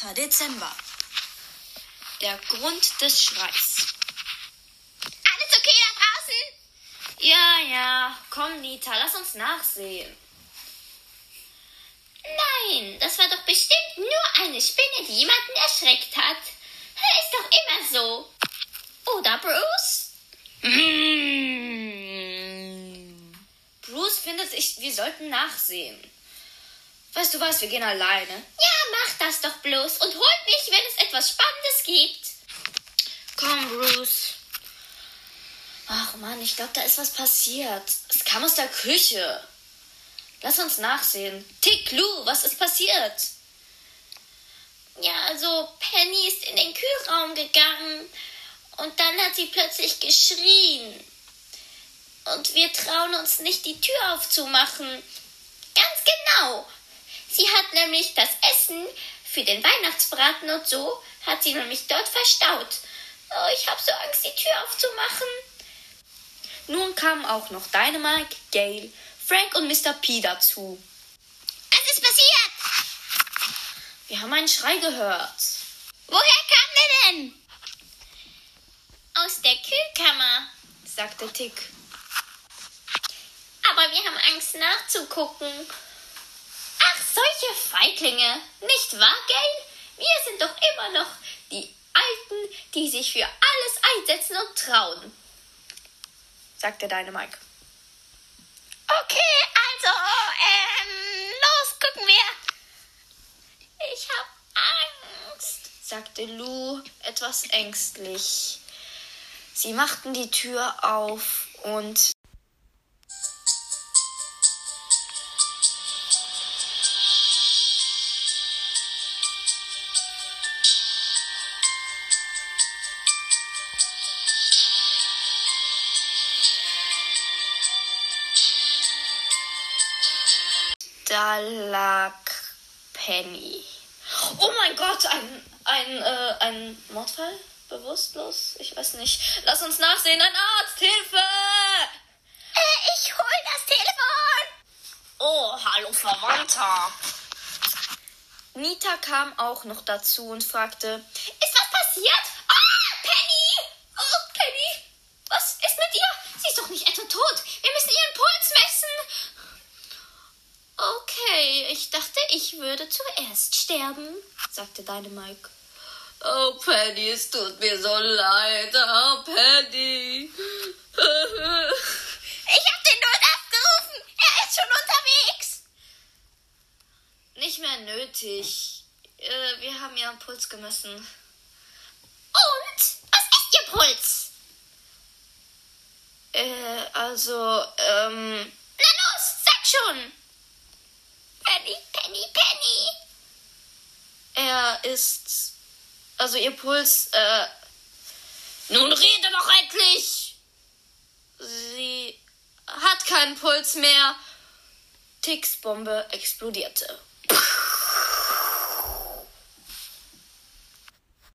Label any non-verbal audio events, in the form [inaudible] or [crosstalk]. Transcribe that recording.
2. Dezember. Der Grund des Schreis. Alles okay da draußen? Ja, ja. Komm, Nita, lass uns nachsehen. Nein, das war doch bestimmt nur eine Spinne, die jemanden erschreckt hat. Ist doch immer so. Oder, Bruce? Bruce findet, ich, wir sollten nachsehen. Weißt du was, wir gehen alleine. Ja, mach das doch bloß und holt mich, wenn es etwas Spannendes gibt. Komm, Bruce. Ach Mann, ich glaube, da ist was passiert. Es kam aus der Küche. Lass uns nachsehen. Tick, Lou, was ist passiert? Ja, also Penny ist in den Kühlraum gegangen und dann hat sie plötzlich geschrien. Und wir trauen uns nicht, die Tür aufzumachen. Ganz genau. Sie hat nämlich das Essen für den Weihnachtsbraten und so hat sie nämlich dort verstaut. Oh, ich habe so Angst, die Tür aufzumachen. Nun kamen auch noch Dynamite, Gail, Frank und Mr. P dazu. Was ist passiert? Wir haben einen Schrei gehört. Woher kam der denn? Aus der Kühlkammer, sagte Tick. Aber wir haben Angst nachzugucken. Ach, solche Feiglinge, nicht wahr, Gail? Wir sind doch immer noch die Alten, die sich für alles einsetzen und trauen, sagte Mike. Okay, also, ähm, los, gucken wir. Ich hab Angst, sagte Lou etwas ängstlich. Sie machten die Tür auf und da lag Penny. Oh mein Gott, ein, ein, äh, ein Mordfall? Bewusstlos? Ich weiß nicht. Lass uns nachsehen. Ein Arzt! Hilfe! Äh, ich hol das Telefon! Oh, hallo Verwandter. Nita kam auch noch dazu und fragte, ist was passiert? Ah, Penny! Oh, Penny! Was ist mit ihr? Sie ist doch nicht etwa tot. Wir müssen ihren Puls messen. Okay, ich dachte, ich würde zuerst sterben, sagte deine Mike. Oh, Penny, es tut mir so leid. Oh, Penny. [laughs] Ich hab den Notarzt gerufen. Er ist schon unterwegs. Nicht mehr nötig. Äh, wir haben ihren Puls gemessen. Und? Was ist ihr Puls? Äh, also, ähm. Na los, sag schon. Penny, Penny, Penny. Er ist. Also ihr Puls, äh. Nun rede doch endlich! Sie hat keinen Puls mehr. Ticks Bombe explodierte.